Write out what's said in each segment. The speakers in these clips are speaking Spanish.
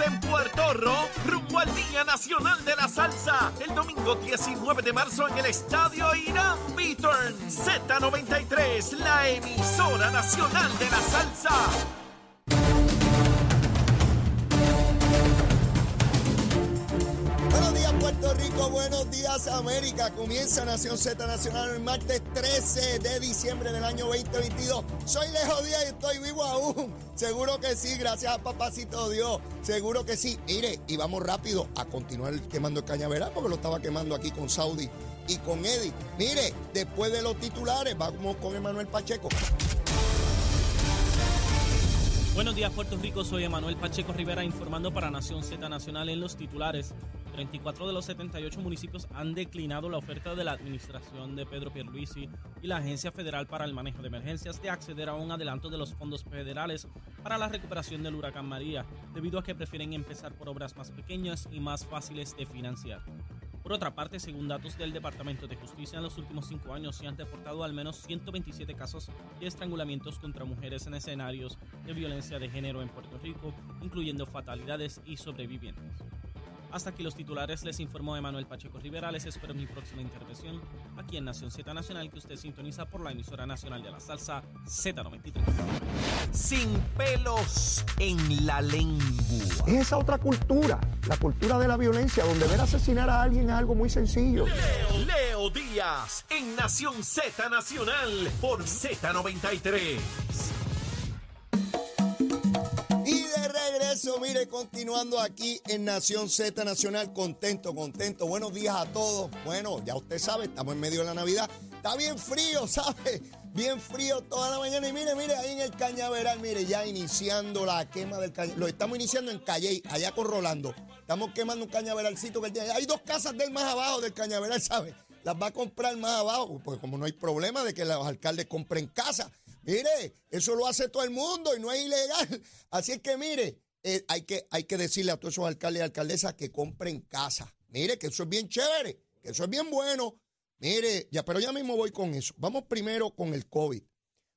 en Puerto Rico, rumbo al Día Nacional de la Salsa, el domingo 19 de marzo en el Estadio Irán Beaturn Z93, la emisora nacional de la salsa. Puerto Rico, buenos días América. Comienza Nación Z Nacional el martes 13 de diciembre del año 2022. Soy Lejo Díaz y estoy vivo aún. Seguro que sí, gracias a papacito Dios. Seguro que sí. Mire, y vamos rápido a continuar quemando el cañaveral porque lo estaba quemando aquí con Saudi y con Eddie. Mire, después de los titulares, vamos con Emanuel Pacheco. Buenos días Puerto Rico, soy Emanuel Pacheco Rivera informando para Nación Z Nacional en los titulares. 34 de los 78 municipios han declinado la oferta de la administración de Pedro Pierluisi y la Agencia Federal para el Manejo de Emergencias de acceder a un adelanto de los fondos federales para la recuperación del huracán María, debido a que prefieren empezar por obras más pequeñas y más fáciles de financiar. Por otra parte, según datos del Departamento de Justicia, en los últimos cinco años se han reportado al menos 127 casos de estrangulamientos contra mujeres en escenarios de violencia de género en Puerto Rico, incluyendo fatalidades y sobrevivientes. Hasta aquí los titulares, les informó Emanuel Pacheco Rivera. Les espero mi próxima intervención aquí en Nación Z Nacional, que usted sintoniza por la emisora nacional de la salsa Z93. Sin pelos en la lengua. Es esa otra cultura, la cultura de la violencia, donde ver asesinar a alguien es algo muy sencillo. Leo, Leo Díaz en Nación Z Nacional por Z93. Mire, continuando aquí en Nación Z Nacional, contento, contento. Buenos días a todos. Bueno, ya usted sabe, estamos en medio de la Navidad. Está bien frío, ¿sabe? Bien frío toda la mañana. Y mire, mire, ahí en el cañaveral, mire, ya iniciando la quema del cañaveral. Lo estamos iniciando en Calley, allá con Rolando. Estamos quemando un cañaveralcito que. Hay dos casas del más abajo del cañaveral, ¿sabe? Las va a comprar más abajo, pues como no hay problema de que los alcaldes compren casa. Mire, eso lo hace todo el mundo y no es ilegal. Así es que mire, eh, hay, que, hay que decirle a todos esos alcaldes y alcaldesas que compren casa. Mire, que eso es bien chévere, que eso es bien bueno. Mire, ya, pero ya mismo voy con eso. Vamos primero con el COVID.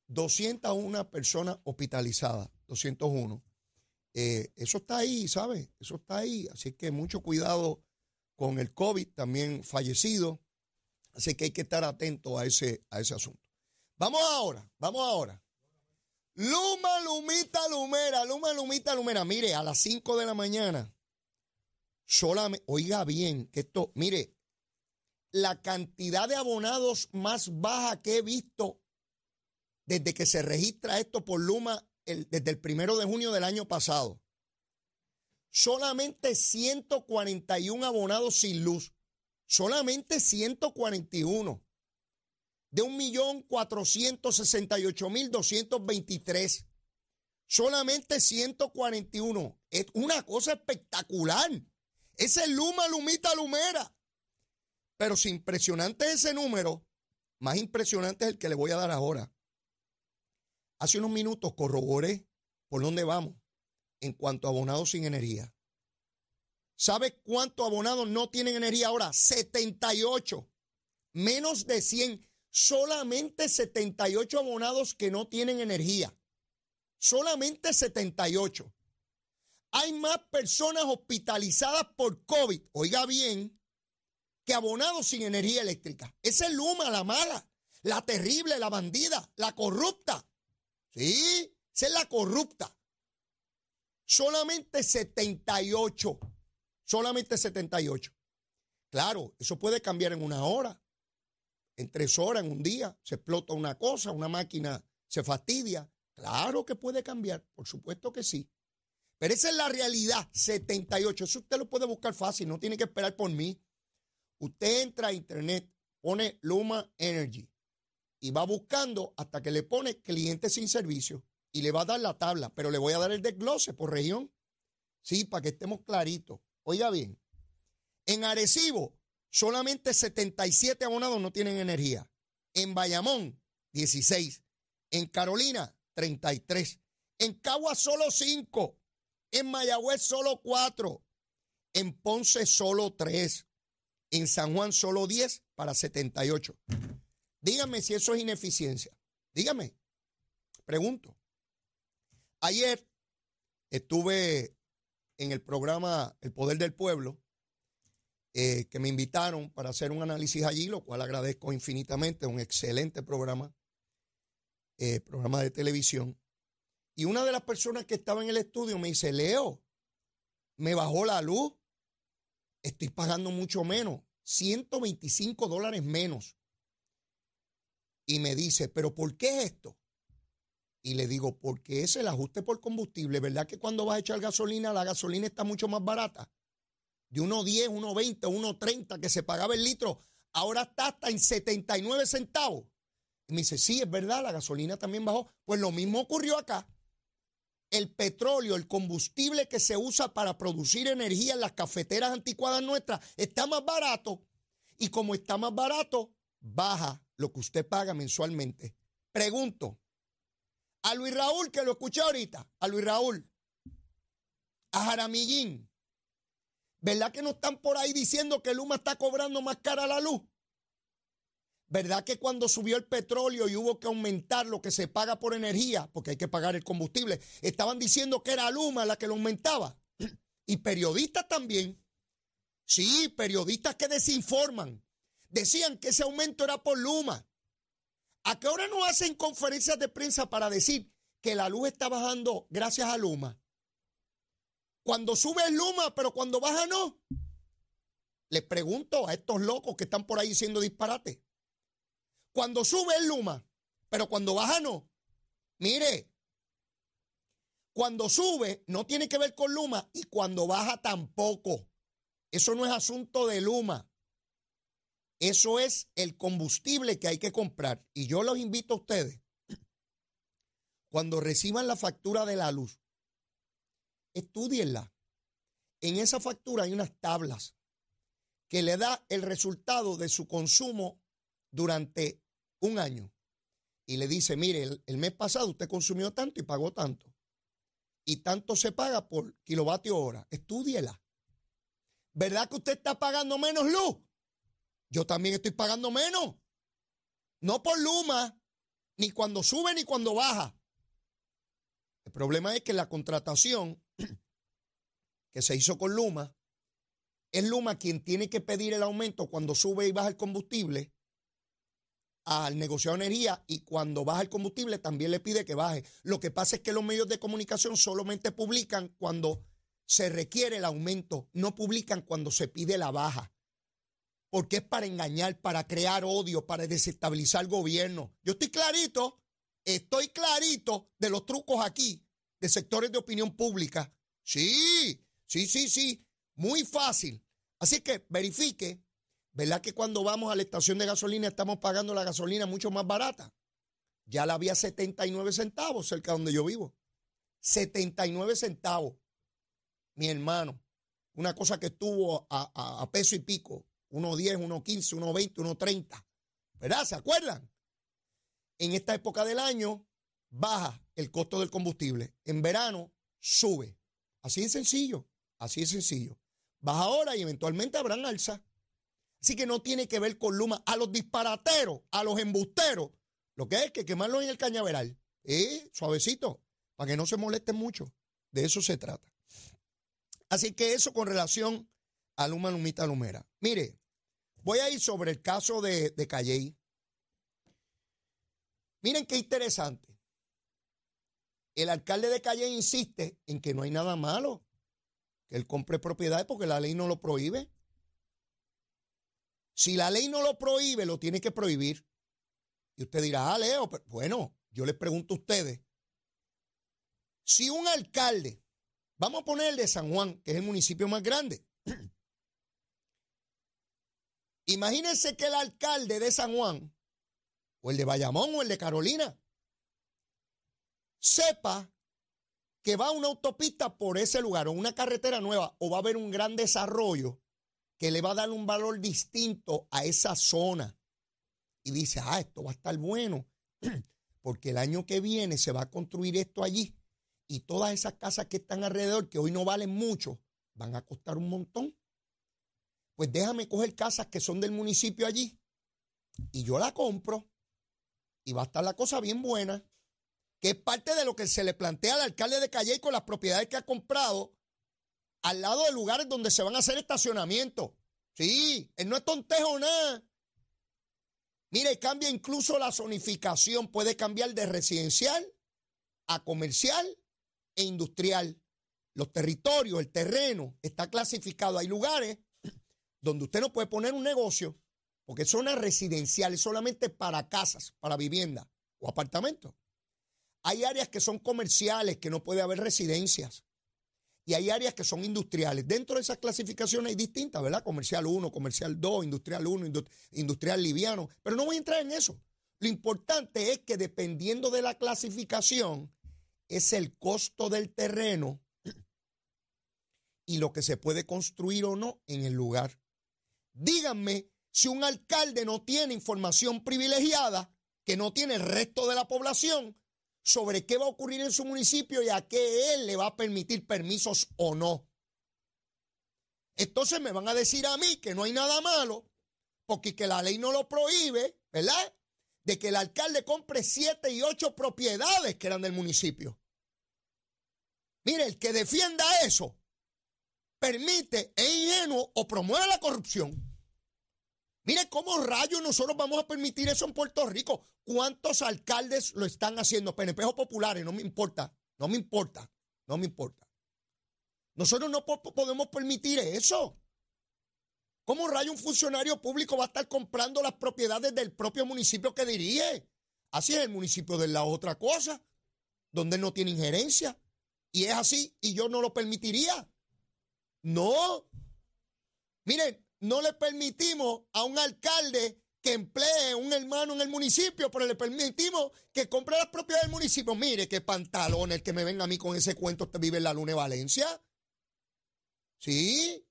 201 personas hospitalizadas, 201. Eh, eso está ahí, ¿sabe? Eso está ahí. Así que mucho cuidado con el COVID, también fallecido. Así que hay que estar atento a ese, a ese asunto. Vamos ahora, vamos ahora. Luma, Lumita, Lumera, Luma, Lumita, Lumera. Mire, a las 5 de la mañana, solamente, oiga bien, que esto, mire, la cantidad de abonados más baja que he visto desde que se registra esto por Luma el- desde el primero de junio del año pasado. Solamente 141 abonados sin luz. Solamente 141 de 1.468.223. Solamente 141. Es una cosa espectacular. Ese es Luma, Lumita, Lumera. Pero si impresionante es ese número, más impresionante es el que le voy a dar ahora. Hace unos minutos corroboré por dónde vamos en cuanto a abonados sin energía. ¿Sabe cuántos abonados no tienen energía ahora? 78. Menos de 100. Solamente 78 abonados que no tienen energía. Solamente 78. Hay más personas hospitalizadas por COVID, oiga bien, que abonados sin energía eléctrica. Esa es Luma, la mala, la terrible, la bandida, la corrupta. Sí, esa es la corrupta. Solamente 78. Solamente 78. Claro, eso puede cambiar en una hora, en tres horas, en un día. Se explota una cosa, una máquina se fastidia. Claro que puede cambiar, por supuesto que sí. Pero esa es la realidad, 78. Eso usted lo puede buscar fácil, no tiene que esperar por mí. Usted entra a internet, pone Luma Energy y va buscando hasta que le pone cliente sin servicio y le va a dar la tabla, pero le voy a dar el desglose por región. Sí, para que estemos claritos. Oiga bien, en Arecibo solamente 77 abonados no tienen energía. En Bayamón, 16. En Carolina, 33. En Cagua solo 5. En Mayagüez solo 4. En Ponce solo 3. En San Juan solo 10 para 78. Dígame si eso es ineficiencia. Dígame. Pregunto. Ayer estuve en el programa El Poder del Pueblo, eh, que me invitaron para hacer un análisis allí, lo cual agradezco infinitamente, un excelente programa, eh, programa de televisión. Y una de las personas que estaba en el estudio me dice, Leo, me bajó la luz, estoy pagando mucho menos, 125 dólares menos. Y me dice, pero ¿por qué esto? Y le digo, porque es el ajuste por combustible, ¿verdad que cuando vas a echar gasolina, la gasolina está mucho más barata? De 1.10, 1.20, 1.30 que se pagaba el litro, ahora está hasta en 79 centavos. Y me dice, sí, es verdad, la gasolina también bajó. Pues lo mismo ocurrió acá el petróleo, el combustible que se usa para producir energía en las cafeteras anticuadas nuestras, está más barato. Y como está más barato, baja lo que usted paga mensualmente. Pregunto a Luis Raúl, que lo escuché ahorita, a Luis Raúl, a Jaramillín, ¿verdad que no están por ahí diciendo que Luma está cobrando más cara la luz? ¿Verdad que cuando subió el petróleo y hubo que aumentar lo que se paga por energía, porque hay que pagar el combustible, estaban diciendo que era Luma la que lo aumentaba? Y periodistas también. Sí, periodistas que desinforman. Decían que ese aumento era por Luma. ¿A qué hora no hacen conferencias de prensa para decir que la luz está bajando gracias a Luma? Cuando sube es Luma, pero cuando baja no. Les pregunto a estos locos que están por ahí diciendo disparate. Cuando sube es Luma, pero cuando baja no. Mire, cuando sube no tiene que ver con Luma y cuando baja tampoco. Eso no es asunto de Luma. Eso es el combustible que hay que comprar. Y yo los invito a ustedes, cuando reciban la factura de la luz, estudienla. En esa factura hay unas tablas que le da el resultado de su consumo durante un año y le dice, mire, el, mes pasado usted consumió tanto y pagó tanto. Y tanto se paga por kilovatio hora. Estúdiela. ¿Verdad que usted está pagando menos luz? Yo también estoy pagando menos. No por Luma, ni cuando sube ni cuando baja. El problema es que la contratación que se hizo con Luma, es Luma quien tiene que pedir el aumento cuando sube y baja el combustible al negociado de energía y cuando baja el combustible también le pide que baje. Lo que pasa es que los medios de comunicación solamente publican cuando se requiere el aumento, no publican cuando se pide la baja. Porque es para engañar, para crear odio, para desestabilizar el gobierno. Yo estoy clarito, estoy clarito de los trucos aquí, de sectores de opinión pública. Sí, sí, sí, sí, muy fácil. Así que verifique ¿Verdad que cuando vamos a la estación de gasolina estamos pagando la gasolina mucho más barata? Ya la había 79 centavos cerca de donde yo vivo. 79 centavos. Mi hermano. Una cosa que estuvo a, peso y pico. 1.10, 1.15, 1.20, 1.30. ¿Verdad? ¿Se acuerdan? En esta época del año baja el costo del combustible. En verano sube. Así de sencillo. Así de sencillo. Baja ahora y eventualmente habrán alza. Así que no tiene que ver con Luma. A los disparateros, a los embusteros, lo que es que quemarlo en el cañaveral. Eh, suavecito, para que no se molesten mucho. De eso se trata. Así que eso con relación a Luma Lumita Lumera. Mire, voy a ir sobre el caso de, de Calley. Miren qué interesante. El alcalde de Calle insiste en que no hay nada malo que él compre propiedades porque la ley no lo prohíbe. Si la ley no lo prohíbe, lo tiene que prohibir. Y usted dirá, ah, Leo, bueno, yo les pregunto a ustedes, si un alcalde, vamos a poner el de San Juan, que es el municipio más grande, imagínense que el alcalde de San Juan, o el de Bayamón, o el de Carolina, sepa que va una autopista por ese lugar, o una carretera nueva, o va a haber un gran desarrollo que le va a dar un valor distinto a esa zona. Y dice, ah, esto va a estar bueno, porque el año que viene se va a construir esto allí y todas esas casas que están alrededor, que hoy no valen mucho, van a costar un montón. Pues déjame coger casas que son del municipio allí y yo la compro y va a estar la cosa bien buena, que es parte de lo que se le plantea al alcalde de Calle con las propiedades que ha comprado al lado de lugares donde se van a hacer estacionamientos. Sí, él no es tontejo nada. Mire, cambia incluso la zonificación, puede cambiar de residencial a comercial e industrial. Los territorios, el terreno está clasificado. Hay lugares donde usted no puede poner un negocio porque es zona residencial, es solamente para casas, para vivienda o apartamentos. Hay áreas que son comerciales, que no puede haber residencias. Y hay áreas que son industriales. Dentro de esas clasificaciones hay distintas, ¿verdad? Comercial 1, comercial 2, industrial 1, industrial liviano. Pero no voy a entrar en eso. Lo importante es que dependiendo de la clasificación, es el costo del terreno y lo que se puede construir o no en el lugar. Díganme si un alcalde no tiene información privilegiada, que no tiene el resto de la población, sobre qué va a ocurrir en su municipio y a qué él le va a permitir permisos o no. Entonces me van a decir a mí que no hay nada malo, porque que la ley no lo prohíbe, ¿verdad? De que el alcalde compre siete y ocho propiedades que eran del municipio. Mire, el que defienda eso permite, es ingenuo o promueve la corrupción. Mire cómo rayos nosotros vamos a permitir eso en Puerto Rico. ¿Cuántos alcaldes lo están haciendo? PNP populares, no me importa, no me importa, no me importa. Nosotros no podemos permitir eso. ¿Cómo rayo un funcionario público va a estar comprando las propiedades del propio municipio que dirige? Así es el municipio de la otra cosa, donde no tiene injerencia. Y es así, y yo no lo permitiría. No. Miren, no le permitimos a un alcalde que emplee un hermano en el municipio, pero le permitimos que compre las propiedades del municipio. Mire qué pantalón el que me venga a mí con ese cuento, usted vive en la Luna de Valencia. Sí,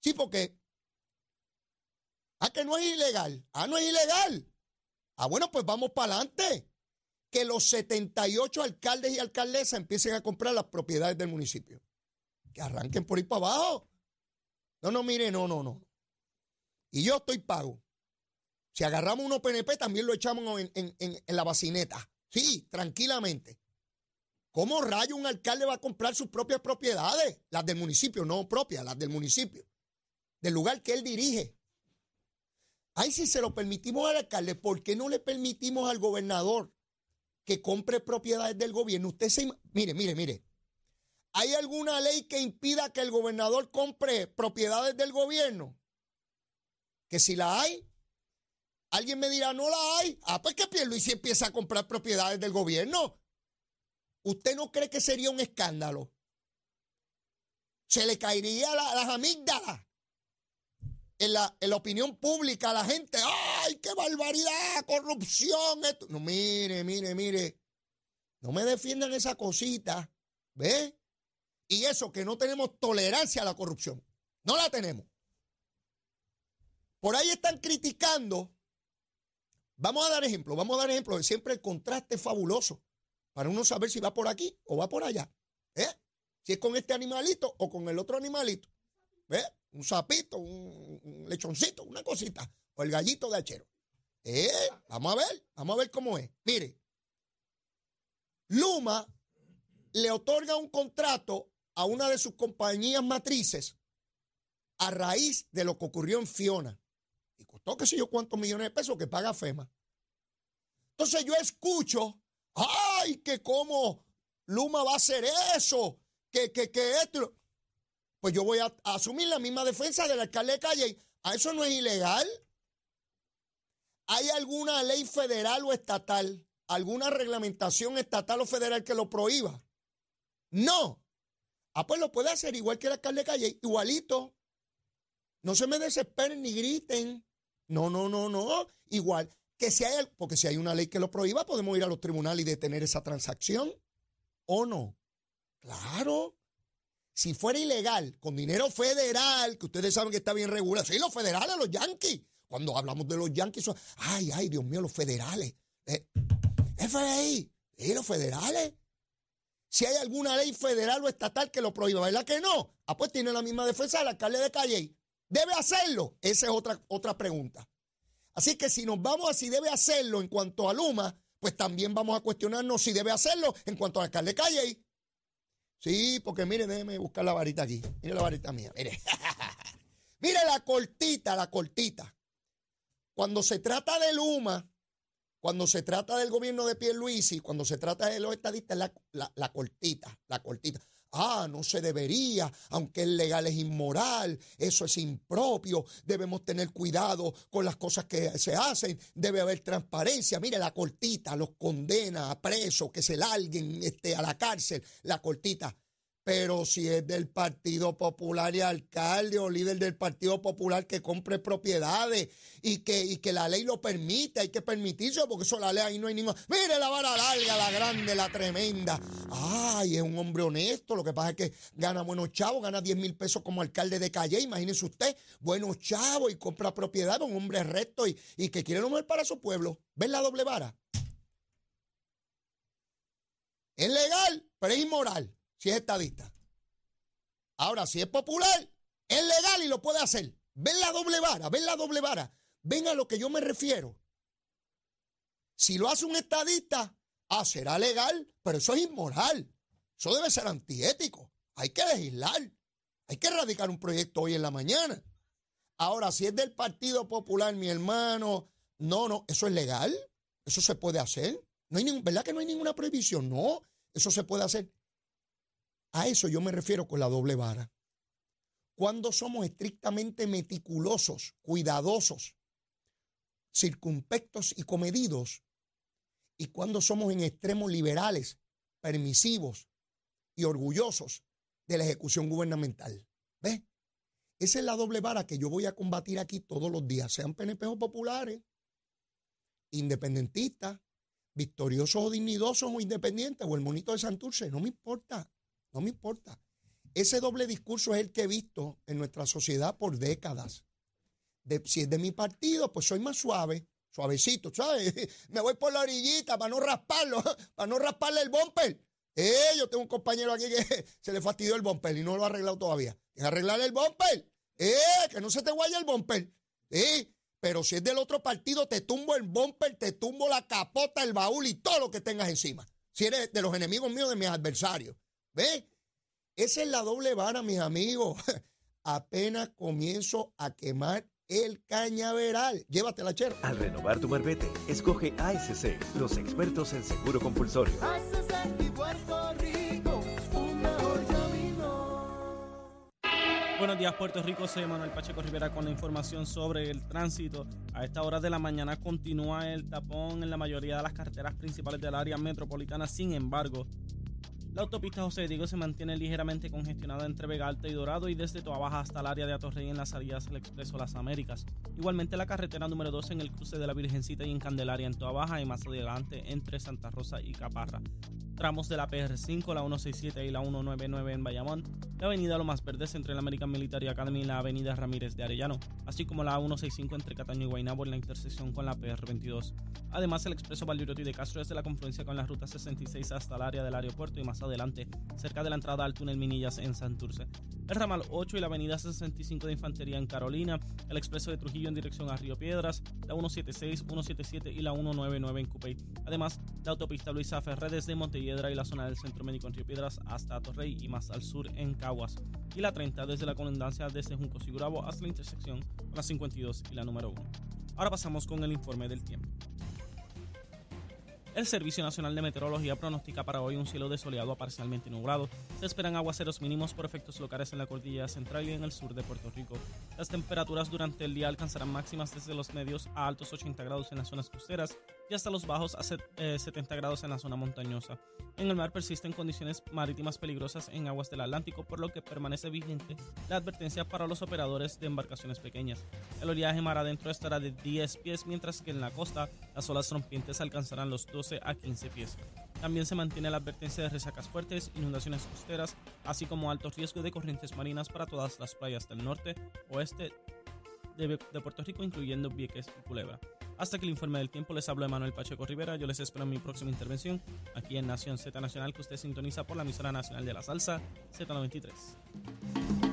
sí, porque. Ah, que no es ilegal. Ah, no es ilegal. Ah, bueno, pues vamos para adelante. Que los 78 alcaldes y alcaldesas empiecen a comprar las propiedades del municipio. Que arranquen por ahí para abajo. No, no, mire, no, no, no. Y yo estoy pago. Si agarramos uno PNP, también lo echamos en, la bacineta. Sí, tranquilamente. ¿Cómo rayo un alcalde va a comprar sus propias propiedades? Las del municipio, no propias, las del municipio. Del lugar que él dirige. Ay, si se lo permitimos al alcalde, ¿por qué no le permitimos al gobernador que compre propiedades del gobierno? Usted se. Mire, mire, mire. ¿Hay alguna ley que impida que el gobernador compre propiedades del gobierno? Que si la hay, alguien me dirá, no la hay. Ah, pues que si empieza a comprar propiedades del gobierno. ¿Usted no cree que sería un escándalo? Se le caería las amígdalas en la, la, opinión pública a la gente. ¡Ay, qué barbaridad! ¡Corrupción! No, mire, mire, mire. No me defiendan esa cosita. ¿Ve? Y eso que no tenemos tolerancia a la corrupción. No la tenemos. Por ahí están criticando. Vamos a dar ejemplo, vamos a dar ejemplo. Siempre el contraste es fabuloso para uno saber si va por aquí o va por allá. ¿Eh? Si es con este animalito o con el otro animalito. ¿Ve? Un sapito, un, lechoncito, una cosita. O el gallito de hachero. ¿Eh? Vamos a ver, vamos a ver cómo es. Mire, Luma le otorga un contrato a una de sus compañías matrices a raíz de lo que ocurrió en Fiona. Y costó qué sé yo cuántos millones de pesos que paga FEMA. Entonces yo escucho, ay, que cómo Luma va a hacer eso, que, que, que esto. Pues yo voy a, asumir la misma defensa del alcalde de Calle. ¿A eso no es ilegal? ¿Hay alguna ley federal o estatal, alguna reglamentación estatal o federal que lo prohíba? No. Ah, pues lo puede hacer igual que el alcalde de Calle, igualito. No se me desesperen ni griten. No, no, no, no. Igual que si hay, porque si hay una ley que lo prohíba, podemos ir a los tribunales y detener esa transacción. ¿O no? Claro. Si fuera ilegal, con dinero federal, que ustedes saben que está bien regulado, sí, los federales, los yanquis. Cuando hablamos de los yanquis, ay, ay, Dios mío, los federales. Eh, FBI, ¿y los federales? Si hay alguna ley federal o estatal que lo prohíba, ¿verdad que no? Ah, pues tiene la misma defensa del alcalde de Calle. ¿Debe hacerlo? Esa es otra, otra pregunta. Así que si nos vamos a si debe hacerlo en cuanto a Luma, pues también vamos a cuestionarnos si debe hacerlo en cuanto al alcalde de Calle. Sí, porque mire, déjeme buscar la varita aquí. Mire la varita mía, mire. mire la cortita, la cortita. Cuando se trata de Luma, cuando se trata del gobierno de Pierluisi, cuando se trata de los estadistas, la, la, la cortita, la cortita. Ah, no se debería, aunque es legal, es inmoral, eso es impropio, debemos tener cuidado con las cosas que se hacen, debe haber transparencia. Mire, la cortita los condena a preso, que se larguen este, a la cárcel, la cortita. Pero si es del Partido Popular y alcalde o líder del Partido Popular que compre propiedades y que, y que la ley lo permite, hay que permitirlo porque eso la ley ahí no hay ninguna. Mire la vara larga, la grande, la tremenda. Ay, es un hombre honesto. Lo que pasa es que gana buenos chavos, gana 10 mil pesos como alcalde de Calle. Imagínese usted, buenos chavos y compra propiedades, un hombre recto y, y que quiere lo mejor para su pueblo. ¿Ven la doble vara? Es legal, pero es inmoral si es estadista. Ahora, si es popular, es legal y lo puede hacer. Ven la doble vara, ven la doble vara. Ven a lo que yo me refiero. Si lo hace un estadista, ah, será legal, pero eso es inmoral. Eso debe ser antiético. Hay que legislar. Hay que erradicar un proyecto hoy en la mañana. Ahora, si es del Partido Popular, mi hermano, no, no, eso es legal. Eso se puede hacer. No hay ningún, ¿Verdad que no hay ninguna prohibición? No, eso se puede hacer. A eso yo me refiero con la doble vara. Cuando somos estrictamente meticulosos, cuidadosos, circunspectos y comedidos, y cuando somos en extremos liberales, permisivos y orgullosos de la ejecución gubernamental. ¿Ves? Esa es la doble vara que yo voy a combatir aquí todos los días, sean PNP o populares, independentistas, victoriosos o dignidosos o independientes, o el monito de Santurce, no me importa. No me importa. Ese doble discurso es el que he visto en nuestra sociedad por décadas. si es de mi partido, pues soy más suave, suavecito, ¿sabes? Me voy por la orillita para no rasparlo, para no rasparle el bumper. Eh, yo tengo un compañero aquí que se le fastidió el bumper y no lo ha arreglado todavía. Es arreglarle el bumper. Eh, que no se te guaya el bumper. Eh, pero si es del otro partido, te tumbo el bumper, te tumbo la capota, el baúl y todo lo que tengas encima. Si eres de los enemigos míos, de mis adversarios. ¿Ve? Esa es la doble vara, mis amigos. Apenas comienzo a quemar el cañaveral. Llévatela, chero. Al renovar tu marbete, escoge ASC, los expertos en seguro compulsorio. Buenos días, Puerto Rico. Soy Manuel Pacheco Rivera con la información sobre el tránsito. A esta hora de la mañana continúa el tapón en la mayoría de las carreteras principales del área metropolitana. Sin embargo, la autopista José Diego se mantiene ligeramente congestionada entre Vega Alta y Dorado y desde Toa Baja hasta el área de Atorrey en las salidas al Expreso Las Américas. Igualmente la carretera número 2 en el cruce de la Virgencita y en Candelaria en Toa Baja y más adelante entre Santa Rosa y Caparra tramos de la PR5, la 167 y la 199 en Bayamón, la avenida Lomas Verdes entre la American Military Academy y la avenida Ramírez de Arellano, así como la 165 entre Cataño y Guaynabo en la intersección con la PR22. Además, el expreso Valdirotti de Castro desde la confluencia con la ruta 66 hasta el área del aeropuerto y más adelante, cerca de la entrada al túnel Minillas en Santurce. El ramal 8 y la avenida 65 de Infantería en Carolina, el expreso de Trujillo en dirección a Río Piedras, la 176, 177 y la 199 en Cupey. Además, la autopista Luisa Ferrer desde Montevideo y la zona del Centro Médico en Río Piedras hasta Torrey y más al sur en Caguas. Y la 30 desde la colindancia desde Junco Sigurabo hasta la intersección con la 52 y la número 1. Ahora pasamos con el informe del tiempo. El Servicio Nacional de Meteorología pronostica para hoy un cielo desoleado a parcialmente nublado. Se esperan aguaceros mínimos por efectos locales en la cordillera central y en el sur de Puerto Rico. Las temperaturas durante el día alcanzarán máximas desde los medios a altos 80 grados en las zonas costeras y hasta los bajos a 70 eh, grados en la zona montañosa. En el mar persisten condiciones marítimas peligrosas en aguas del Atlántico, por lo que permanece vigente la advertencia para los operadores de embarcaciones pequeñas. El oleaje mar adentro estará de 10 pies, mientras que en la costa las olas rompientes alcanzarán los 12 a 15 pies. También se mantiene la advertencia de resacas fuertes, inundaciones costeras, así como alto riesgo de corrientes marinas para todas las playas del norte, oeste de, Puerto Rico, incluyendo Vieques y Culebra. Hasta que el informe del tiempo les hablo de Manuel Pacheco Rivera. Yo les espero en mi próxima intervención aquí en Nación Z Nacional, que usted sintoniza por la emisora nacional de la salsa Z93.